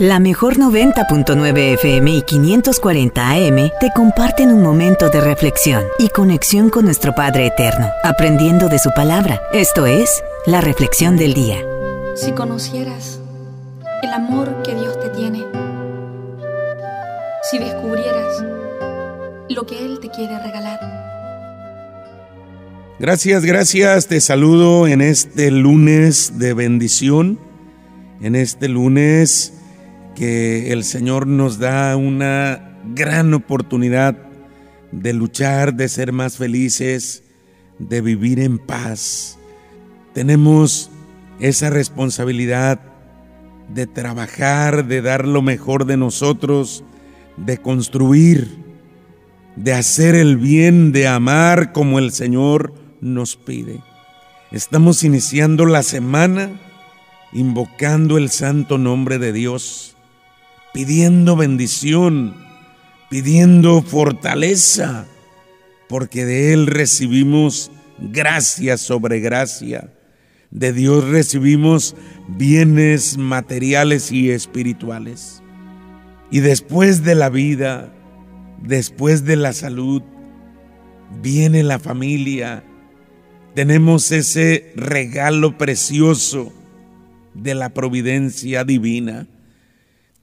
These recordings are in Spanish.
La mejor 90.9 FM y 540 AM te comparten un momento de reflexión y conexión con nuestro Padre Eterno, aprendiendo de su palabra. Esto es la reflexión del día. Si conocieras el amor que Dios te tiene, si descubrieras lo que Él te quiere regalar. Gracias, gracias. Te saludo en este lunes de bendición, en este lunes que el Señor nos da una gran oportunidad de luchar, de ser más felices, de vivir en paz. Tenemos esa responsabilidad de trabajar, de dar lo mejor de nosotros, de construir, de hacer el bien, de amar como el Señor nos pide. Estamos iniciando la semana invocando el santo nombre de Dios, pidiendo bendición, pidiendo fortaleza, porque de Él recibimos gracia sobre gracia. De Dios recibimos bienes materiales y espirituales. Y después de la vida, después de la salud, viene la familia, tenemos ese regalo precioso de la providencia divina.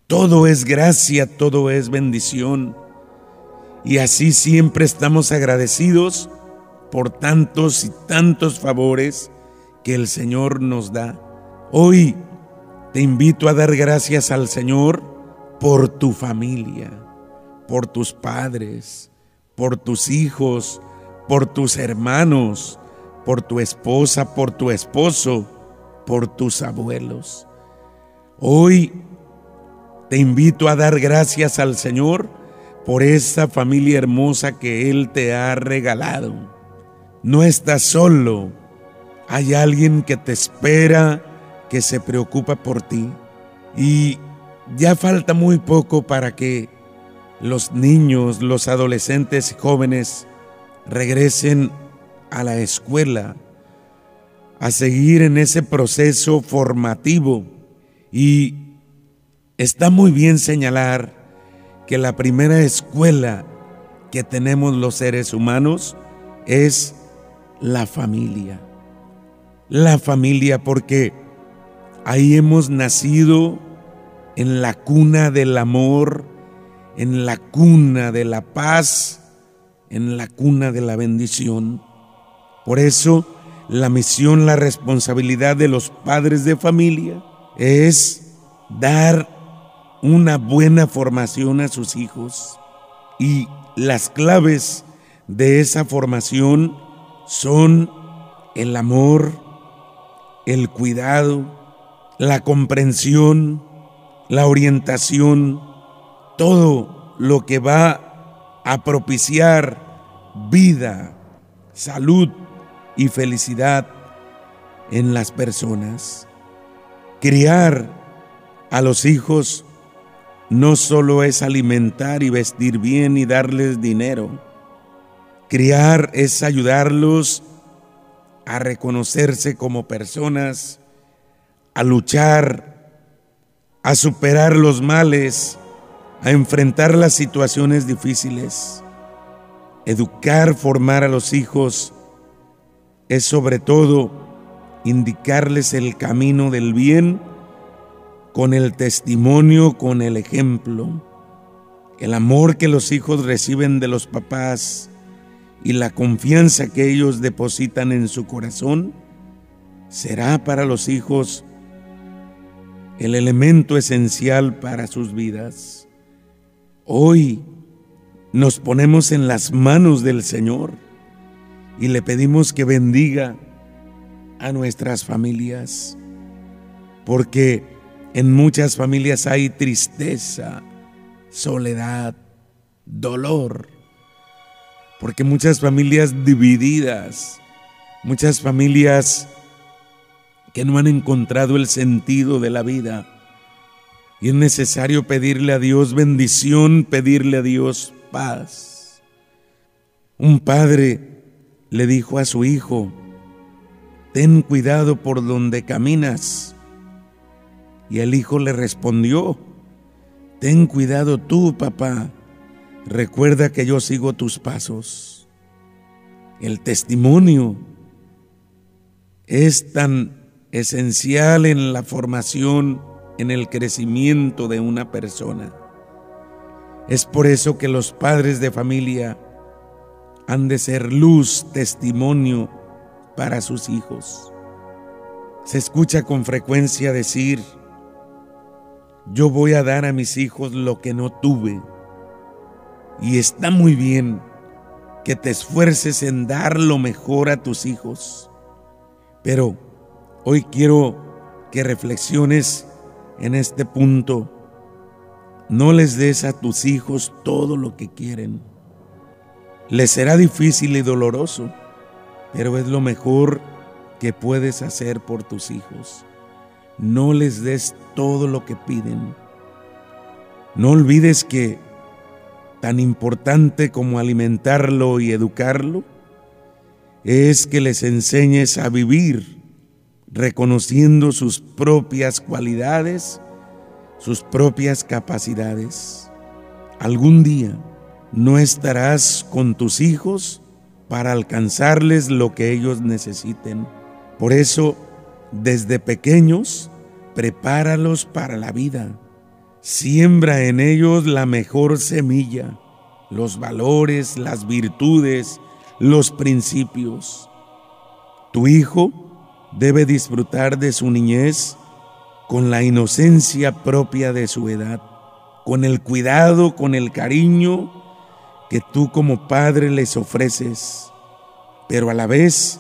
Todo es gracia, todo es bendición. Y así siempre estamos agradecidos por tantos y tantos favores que el Señor nos da. Hoy te invito a dar gracias al Señor por tu familia, por tus padres, por tus hijos, por tus hermanos, por tu esposa, por tu esposo, por tus abuelos. Hoy te invito a dar gracias al Señor por esa familia hermosa que Él te ha regalado. No estás solo, hay alguien que te espera, que se preocupa por ti. Y ya falta muy poco para que los niños, los adolescentes y jóvenes regresen a la escuela, a seguir en ese proceso formativo. Y está muy bien señalar que la primera escuela que tenemos los seres humanos es la familia. La familia porque ahí hemos nacido en la cuna del amor, en la cuna de la paz, en la cuna de la bendición. Por eso, la misión, la responsabilidad de los padres de familia es dar una buena formación a sus hijos. Y las claves de esa formación son el amor, el cuidado, la comprensión, la orientación, todo lo que va a propiciar vida, salud, y felicidad en las personas. Criar a los hijos no solo es alimentar y vestir bien y darles dinero. Criar es ayudarlos a reconocerse como personas, a luchar, a superar los males, a enfrentar las situaciones difíciles. Educar, formar a los hijos es sobre todo indicarles el camino del bien con el testimonio, con el ejemplo. El amor que los hijos reciben de los papás y la confianza que ellos depositan en su corazón será para los hijos el elemento esencial para sus vidas. Hoy nos ponemos en las manos del Señor y le pedimos que bendiga a nuestras familias, porque en muchas familias hay tristeza, soledad, dolor, porque muchas familias divididas, muchas familias que no han encontrado el sentido de la vida. Y es necesario pedirle a Dios bendición, pedirle a Dios paz. Un padre le dijo a su hijo, ten cuidado por donde caminas. Y el hijo le respondió, Ten cuidado tú, papá. Recuerda que yo sigo tus pasos. El testimonio es tan esencial en la formación, en el crecimiento de una persona. Es por eso que los padres de familia han de ser luz, testimonio para sus hijos. Se escucha con frecuencia decir, yo voy a dar a mis hijos lo que no tuve. Y está muy bien que te esfuerces en dar lo mejor a tus hijos. Pero hoy quiero que reflexiones en este punto. No les des a tus hijos todo lo que quieren. Les será difícil y doloroso, pero es lo mejor que puedes hacer por tus hijos. No les des todo lo que piden. No olvides que tan importante como alimentarlo y educarlo es que les enseñes a vivir reconociendo sus propias cualidades, sus propias capacidades. Algún día no estarás con tus hijos para alcanzarles lo que ellos necesiten. Por eso, desde pequeños, prepáralos para la vida. Siembra en ellos la mejor semilla, los valores, las virtudes, los principios. Tu hijo debe disfrutar de su niñez con la inocencia propia de su edad, con el cuidado, con el cariño que tú como padre les ofreces, pero a la vez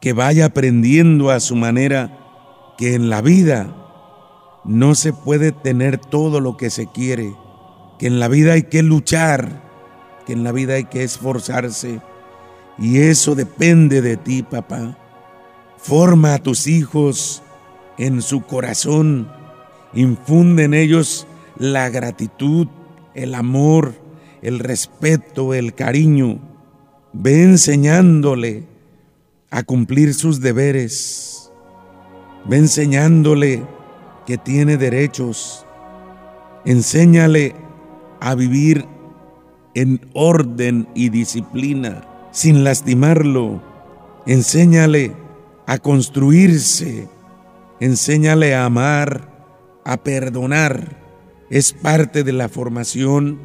que vaya aprendiendo a su manera que en la vida no se puede tener todo lo que se quiere, que en la vida hay que luchar, que en la vida hay que esforzarse, y eso depende de ti, papá. Forma a tus hijos en su corazón, infunde en ellos la gratitud, el amor, el respeto, el cariño. Ve enseñándole a cumplir sus deberes. Ve enseñándole que tiene derechos. Enséñale a vivir en orden y disciplina, sin lastimarlo. Enséñale a construirse. Enséñale a amar, a perdonar. Es parte de la formación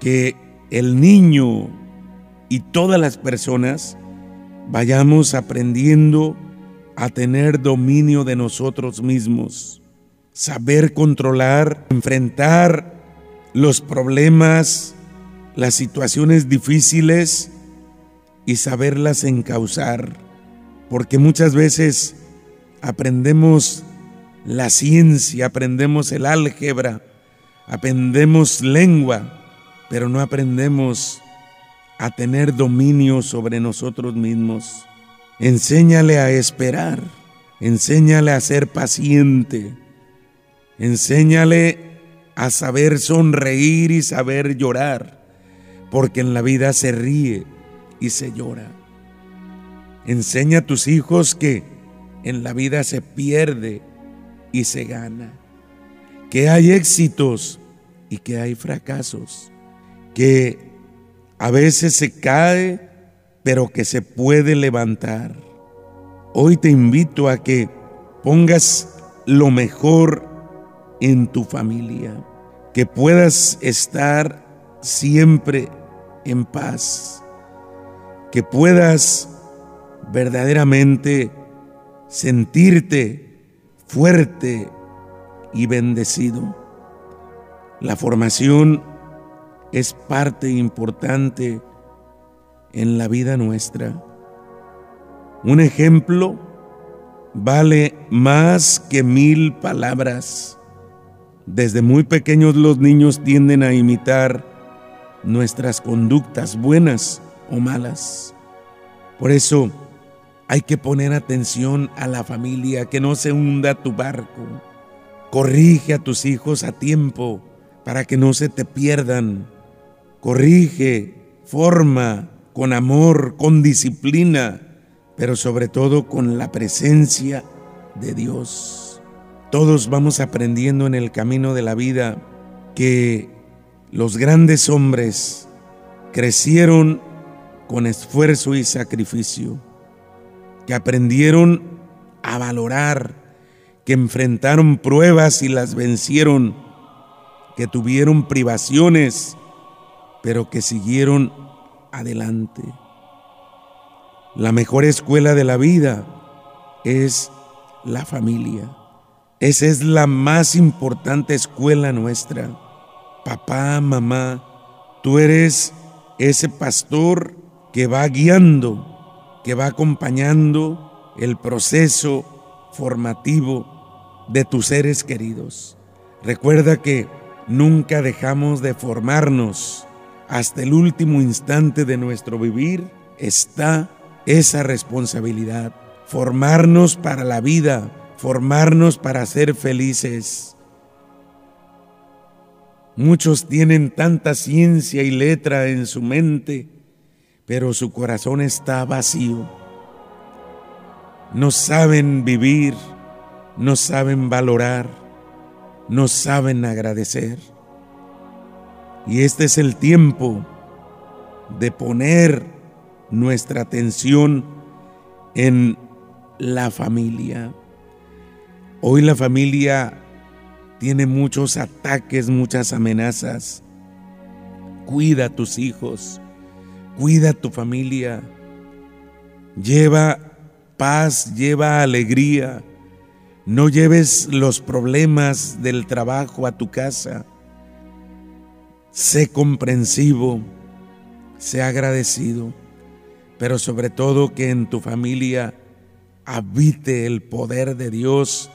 que el niño y todas las personas vayamos aprendiendo a tener dominio de nosotros mismos, saber controlar, enfrentar los problemas, las situaciones difíciles y saberlas encauzar, porque muchas veces aprendemos la ciencia, aprendemos el álgebra, aprendemos lengua, pero no aprendemos a tener dominio sobre nosotros mismos. Enséñale a esperar, enséñale a ser paciente, enséñale a saber sonreír y saber llorar, porque en la vida se ríe y se llora. Enseña a tus hijos que en la vida se pierde y se gana, que hay éxitos y que hay fracasos, que a veces se cae, pero que se puede levantar. Hoy te invito a que pongas lo mejor en tu familia, que puedas estar siempre en paz, que puedas verdaderamente sentirte fuerte y bendecido. La formación es parte importante en la vida nuestra. Un ejemplo vale más que mil palabras. Desde muy pequeños los niños tienden a imitar nuestras conductas buenas o malas. Por eso hay que poner atención a la familia, que no se hunda tu barco. Corrige a tus hijos a tiempo para que no se te pierdan corrige, forma con amor, con disciplina, pero sobre todo con la presencia de Dios. Todos vamos aprendiendo en el camino de la vida que los grandes hombres crecieron con esfuerzo y sacrificio, que aprendieron a valorar, que enfrentaron pruebas y las vencieron, que tuvieron privaciones, pero que siguieron adelante. La mejor escuela de la vida es la familia. Esa es la más importante escuela nuestra. Papá, mamá, tú eres ese pastor que va guiando, que va acompañando el proceso formativo de tus seres queridos. Recuerda que nunca dejamos de formarnos. Hasta el último instante de nuestro vivir está esa responsabilidad. Formarnos para la vida, formarnos para ser felices. Muchos tienen tanta ciencia y letra en su mente, pero su corazón está vacío. No saben vivir, no saben valorar, no saben agradecer. Y este es el tiempo de poner nuestra atención en la familia. Hoy la familia tiene muchos ataques, muchas amenazas. Cuida a tus hijos, cuida a tu familia. Lleva paz, lleva alegría. No lleves los problemas del trabajo a tu casa. Sé comprensivo, sé agradecido, pero sobre todo que en tu familia habite el poder de Dios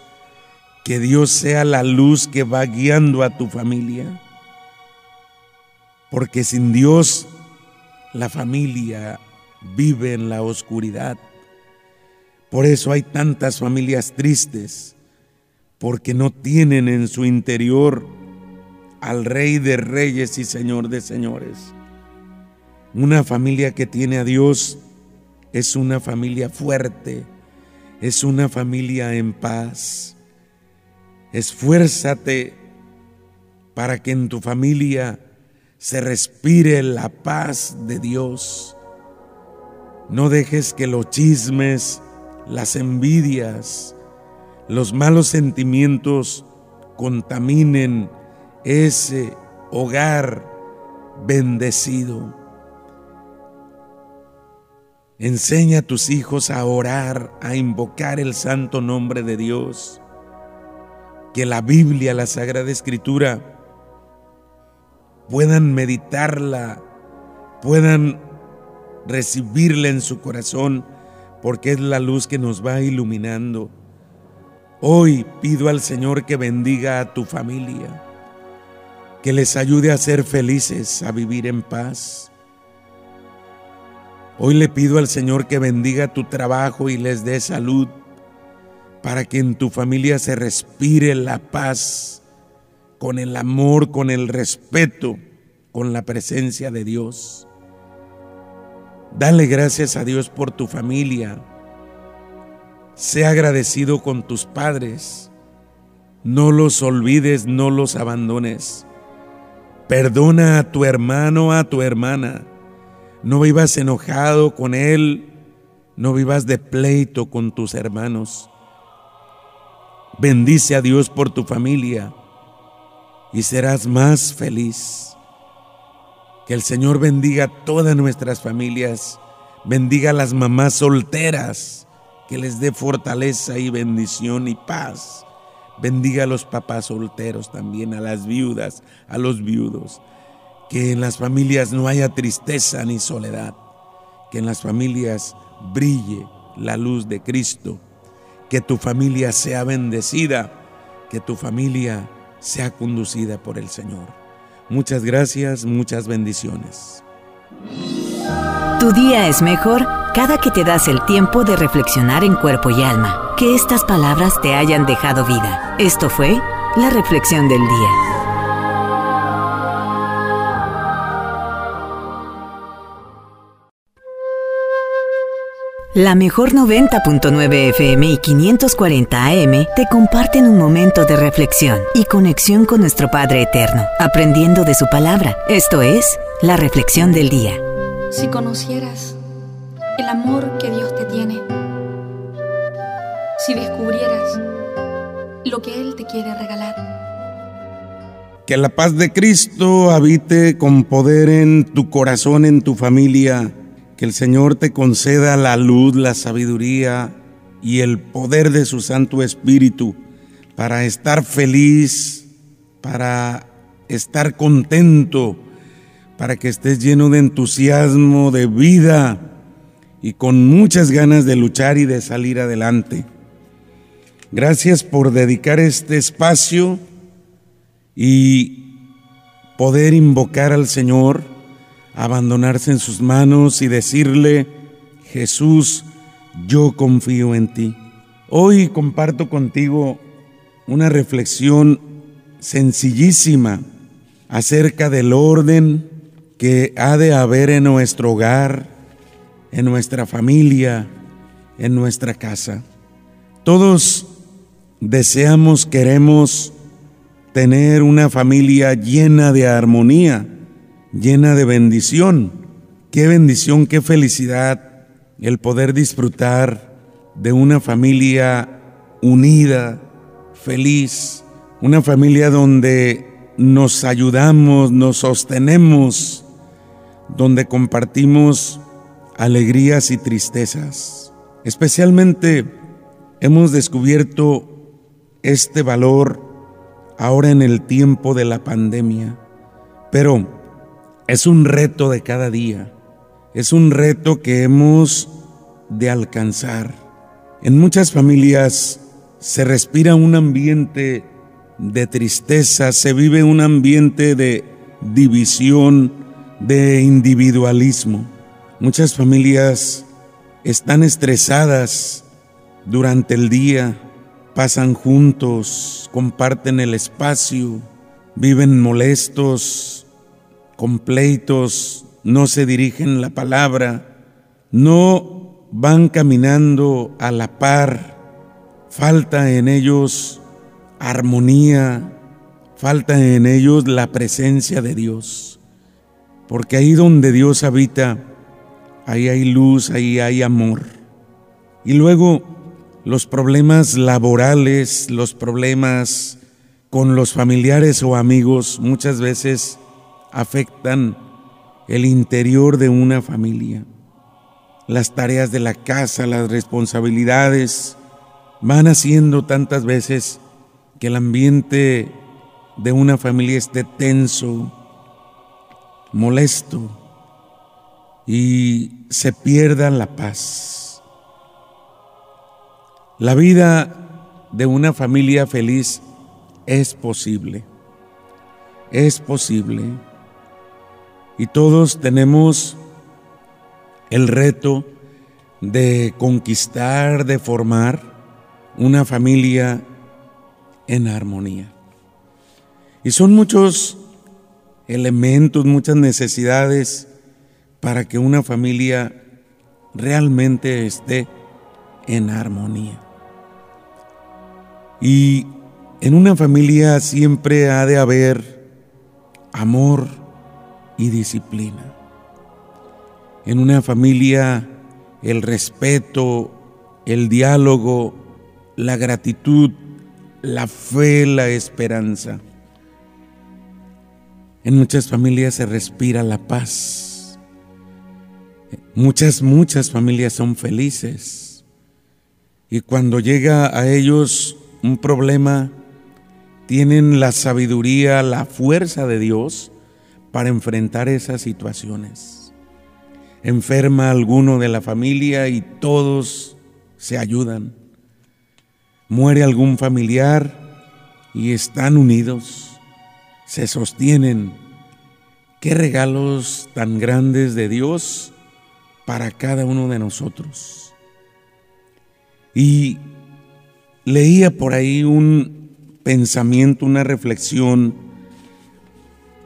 que Dios sea la luz que va guiando a tu familia. Porque sin Dios la familia vive en la oscuridad. Por eso hay tantas familias tristes, porque no tienen en su interior al Rey de Reyes y Señor de Señores. Una familia que tiene a Dios es una familia fuerte, es una familia en paz Esfuérzate para que en tu familia se respire la paz de Dios. No dejes que los chismes, las envidias, los malos sentimientos contaminen ese hogar bendecido. Enseña a tus hijos a orar, a invocar el santo nombre de Dios que la Biblia, la Sagrada Escritura, puedan meditarla, puedan recibirla en su corazón, porque es la luz que nos va iluminando. Hoy pido al Señor que bendiga a tu familia, que les ayude a ser felices, a vivir en paz. Hoy le pido al Señor que bendiga tu trabajo y les dé salud para que en tu familia se respire la paz con el amor, con el respeto, con la presencia de Dios. Dale gracias a Dios por tu familia. Sé agradecido con tus padres. No los olvides, no los abandones. Perdona a tu hermano, a tu hermana. No vivas enojado con él. No vivas de pleito con tus hermanos. Bendice a Dios por tu familia y serás más feliz. Que el Señor bendiga todas nuestras familias, bendiga a las mamás solteras, que les dé fortaleza y bendición y paz. Bendiga a los papás solteros también, a las viudas, a los viudos. Que en las familias no haya tristeza ni soledad. Que en las familias brille la luz de Cristo que tu familia sea bendecida, que tu familia sea conducida por el Señor. Muchas gracias, muchas bendiciones. Tu día es mejor cada que te das el tiempo de reflexionar en cuerpo y alma. Que estas palabras te hayan dejado vida. Esto fue la reflexión del día. La mejor 90.9 FM y 540 AM te comparten un momento de reflexión y conexión con nuestro Padre Eterno, aprendiendo de su palabra. Esto es la reflexión del día. Si conocieras el amor que Dios te tiene, si descubrieras lo que Él te quiere regalar. Que la paz de Cristo habite con poder en tu corazón, en tu familia que el Señor te conceda la luz, la sabiduría y el poder de su Santo Espíritu para estar feliz, para estar contento, para que estés lleno de entusiasmo, de vida y con muchas ganas de luchar y de salir adelante. Gracias por dedicar este espacio y poder invocar al Señor abandonarse en sus manos y decirle, Jesús, yo confío en ti. Hoy comparto contigo una reflexión sencillísima acerca del orden que ha de haber en nuestro hogar, en nuestra familia, en nuestra casa. Todos deseamos, queremos tener una familia llena de armonía llena de bendición. Qué bendición, qué felicidad el poder disfrutar de una familia unida, feliz, una familia donde nos ayudamos, nos sostenemos, donde compartimos alegrías y tristezas. Especialmente hemos descubierto este valor ahora en el tiempo de la pandemia. Pero es un reto de cada día, es un reto que hemos de alcanzar. En muchas familias se respira un ambiente de tristeza, se vive un ambiente de división, de individualismo. Muchas familias están estresadas durante el día, pasan juntos, comparten el espacio, viven molestos, con pleitos, no se dirigen la palabra, no van caminando a la par, falta en ellos armonía, falta en ellos la presencia de Dios, porque ahí donde Dios habita, ahí hay luz, ahí hay amor. Y luego los problemas laborales, los problemas con los familiares o amigos, muchas veces afectan el interior de una familia. Las tareas de la casa, las responsabilidades, van haciendo tantas veces que el ambiente de una familia esté tenso, molesto y se pierda la paz. La vida de una familia feliz es posible. Es posible. Y todos tenemos el reto de conquistar, de formar una familia en armonía. Y son muchos elementos, muchas necesidades para que una familia realmente esté en armonía. Y en una familia siempre ha de haber amor, y disciplina. En una familia el respeto, el diálogo, la gratitud, la fe, la esperanza. En muchas familias se respira la paz. Muchas, muchas familias son felices. Y cuando llega a ellos un problema, tienen la sabiduría, la fuerza de Dios para enfrentar esas situaciones. Enferma alguno de la familia y todos se ayudan. Muere algún familiar y están unidos, se sostienen. Qué regalos tan grandes de Dios para cada uno de nosotros. Y leía por ahí un pensamiento, una reflexión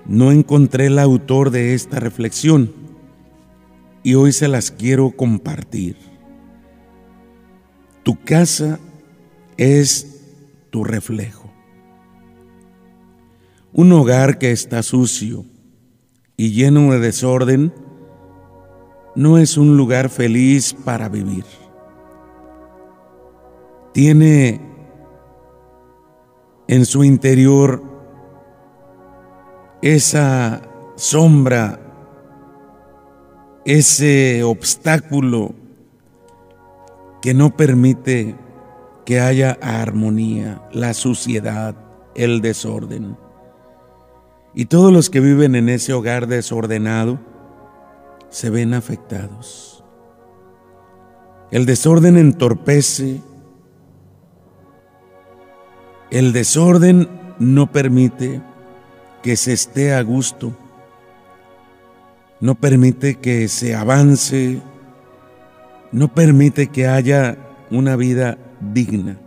no encontré el autor de esta reflexión y hoy se las quiero compartir. Tu casa es tu reflejo. Un hogar que está sucio y lleno de desorden no es un lugar feliz para vivir. Tiene en su interior esa sombra, ese obstáculo que no permite que haya armonía, la suciedad, el desorden. Y todos los que viven en ese hogar desordenado se ven afectados. El desorden entorpece, el desorden no permite que se esté a gusto, no permite que se avance, no permite que haya una vida digna.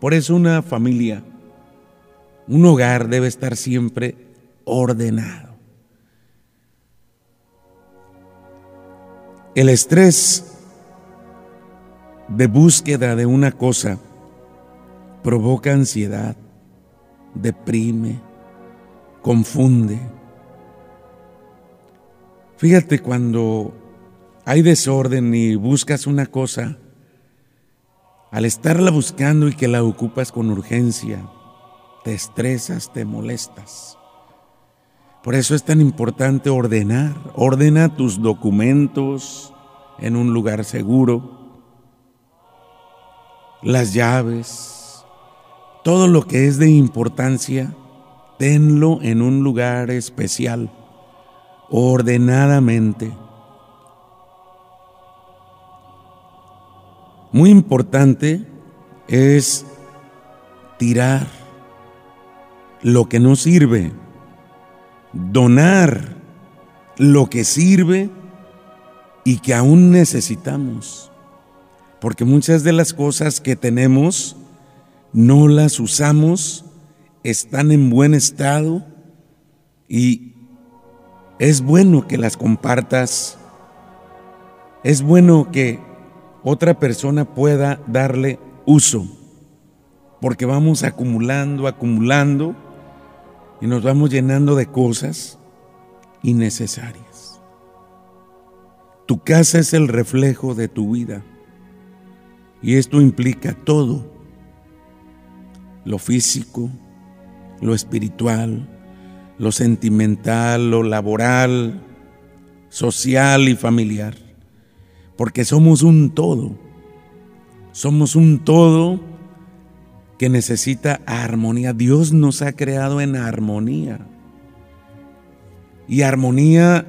Por eso una familia, un hogar debe estar siempre ordenado. El estrés de búsqueda de una cosa provoca ansiedad, deprime, confunde. Fíjate cuando hay desorden y buscas una cosa, al estarla buscando y que la ocupas con urgencia, te estresas, te molestas. Por eso es tan importante ordenar. Ordena tus documentos en un lugar seguro, las llaves, todo lo que es de importancia, tenlo en un lugar especial, ordenadamente. Muy importante es tirar lo que no sirve, donar lo que sirve y que aún necesitamos. Porque muchas de las cosas que tenemos no las usamos están en buen estado y es bueno que las compartas. Es bueno que otra persona pueda darle uso, porque vamos acumulando, acumulando y nos vamos llenando de cosas innecesarias. Tu casa es el reflejo de tu vida y esto implica todo, lo físico, lo espiritual, lo sentimental, lo laboral, social y familiar. Porque somos un todo. Somos un todo que necesita armonía. Dios nos ha creado en armonía. Y armonía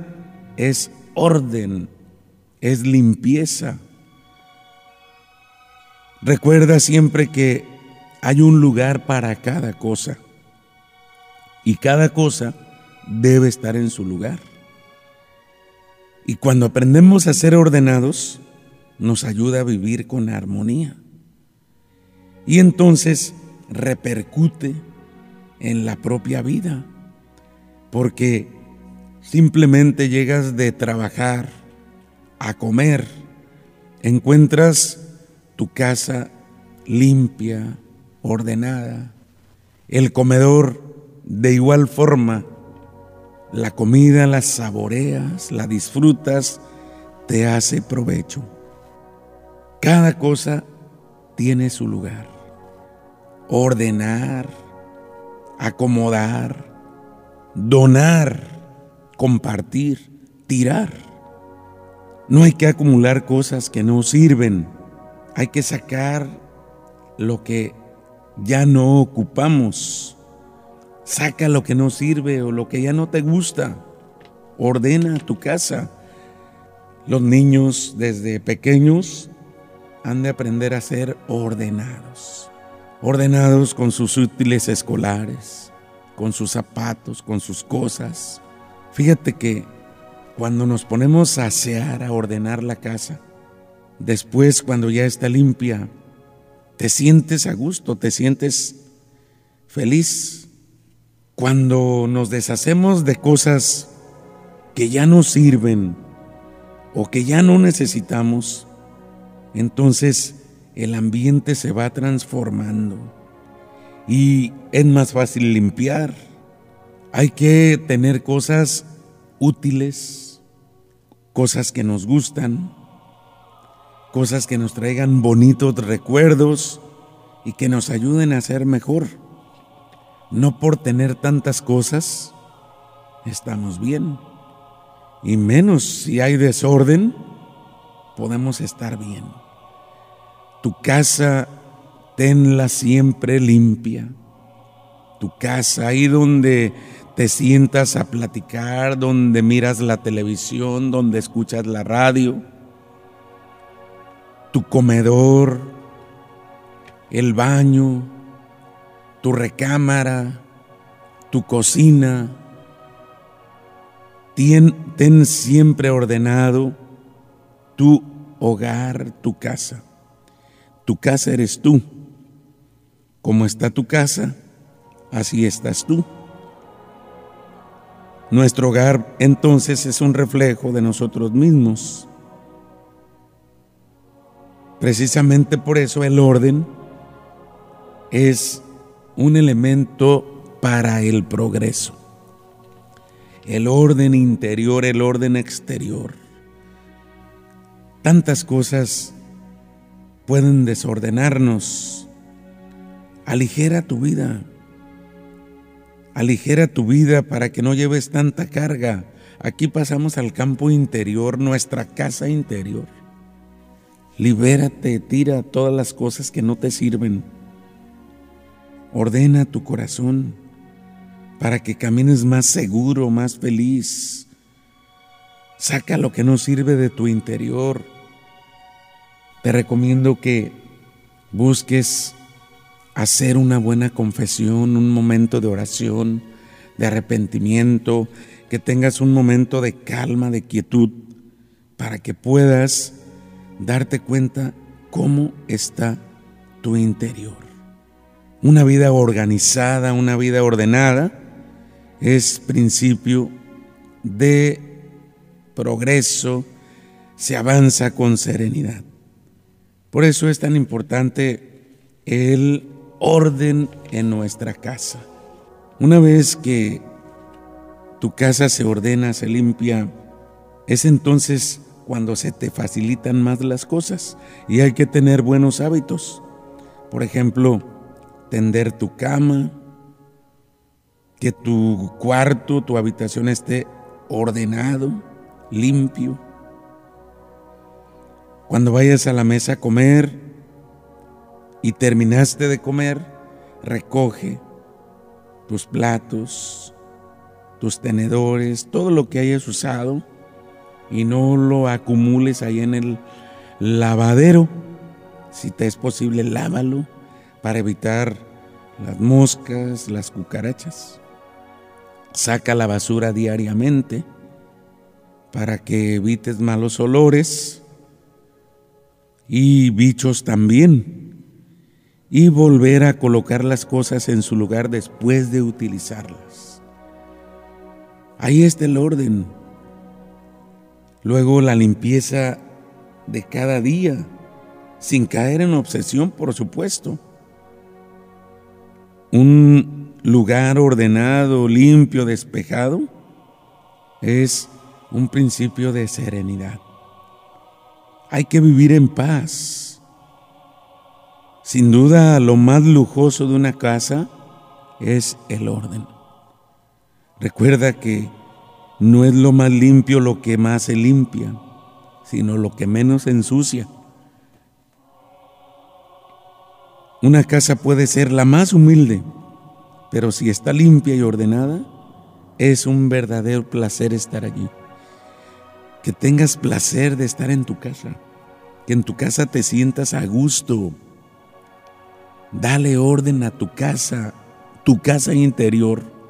es orden, es limpieza. Recuerda siempre que hay un lugar para cada cosa y cada cosa debe estar en su lugar. Y cuando aprendemos a ser ordenados, nos ayuda a vivir con armonía. Y entonces repercute en la propia vida, porque simplemente llegas de trabajar a comer, encuentras tu casa limpia, ordenada, el comedor de igual forma, la comida la saboreas, la disfrutas, te hace provecho. Cada cosa tiene su lugar. Ordenar, acomodar, donar, compartir, tirar. No hay que acumular cosas que no sirven. Hay que sacar lo que ya no ocupamos Saca lo que no sirve o lo que ya no te gusta. Ordena tu casa. Los niños desde pequeños han de aprender a ser ordenados. Ordenados con sus útiles escolares, con sus zapatos, con sus cosas. Fíjate que cuando nos ponemos a asear, a ordenar la casa, después cuando ya está limpia, te sientes a gusto, te sientes feliz, cuando nos deshacemos de cosas que ya no sirven o que ya no necesitamos, entonces el ambiente se va transformando y es más fácil limpiar. Hay que tener cosas útiles, cosas que nos gustan, cosas que nos traigan bonitos recuerdos y que nos ayuden a ser mejor. No por tener tantas cosas estamos bien. Y menos si hay desorden, podemos estar bien. Tu casa, tenla siempre limpia. Tu casa, ahí donde te sientas a platicar, donde miras la televisión, donde escuchas la radio. Tu comedor, el baño, tu recámara, tu cocina. Ten, siempre ordenado tu hogar, tu casa. Tu casa eres tú. Como está tu casa, así estás tú. Nuestro hogar entonces es un reflejo de nosotros mismos. Precisamente por eso el orden es un elemento para el progreso. El orden interior, el orden exterior. Tantas cosas pueden desordenarnos. Aligera tu vida. Aligera tu vida para que no lleves tanta carga. Aquí pasamos al campo interior, nuestra casa interior. Libérate, tira todas las cosas que no te sirven Ordena tu corazón para que camines más seguro, más feliz. Saca lo que no sirve de tu interior. Te recomiendo que busques hacer una buena confesión, un momento de oración, de arrepentimiento, que tengas un momento de calma, de quietud, para que puedas darte cuenta cómo está tu interior. Una vida organizada, una vida ordenada, es principio de progreso, se avanza con serenidad. Por eso es tan importante el orden en nuestra casa. Una vez que tu casa se ordena, se limpia, es entonces cuando se te facilitan más las cosas y hay que tener buenos hábitos. Por ejemplo, tender tu cama, que tu cuarto, tu habitación esté ordenado, limpio. Cuando vayas a la mesa a comer y terminaste de comer, recoge tus platos, tus tenedores, todo lo que hayas usado y no lo acumules ahí en el lavadero. Si te es posible, lávalo para evitar las moscas, las cucarachas. Saca la basura diariamente para que evites malos olores y bichos también. Y volver a colocar las cosas en su lugar después de utilizarlas. Ahí está el orden. Luego la limpieza de cada día, sin caer en obsesión, por supuesto un lugar ordenado, limpio, despejado, es un principio de serenidad. Hay que vivir en paz. Sin duda, lo más lujoso de una casa es el orden. Recuerda que no es lo más limpio lo que más se limpia, sino lo que menos se ensucia. Una casa puede ser la más humilde, pero si está limpia y ordenada, es un verdadero placer estar allí. Que tengas placer de estar en tu casa, que en tu casa te sientas a gusto. Dale orden a tu casa, tu casa interior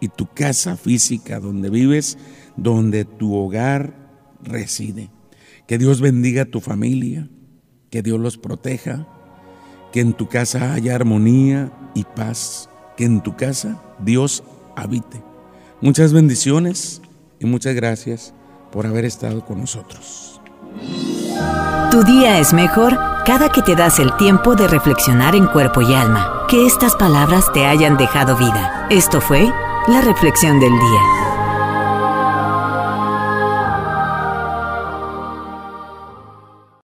y tu casa física donde vives, donde tu hogar reside. Que Dios bendiga a tu familia, que Dios los proteja que en tu casa haya armonía y paz, que en tu casa Dios habite. Muchas bendiciones y muchas gracias por haber estado con nosotros. Tu día es mejor cada que te das el tiempo de reflexionar en cuerpo y alma. Que estas palabras te hayan dejado vida. Esto fue la reflexión del día.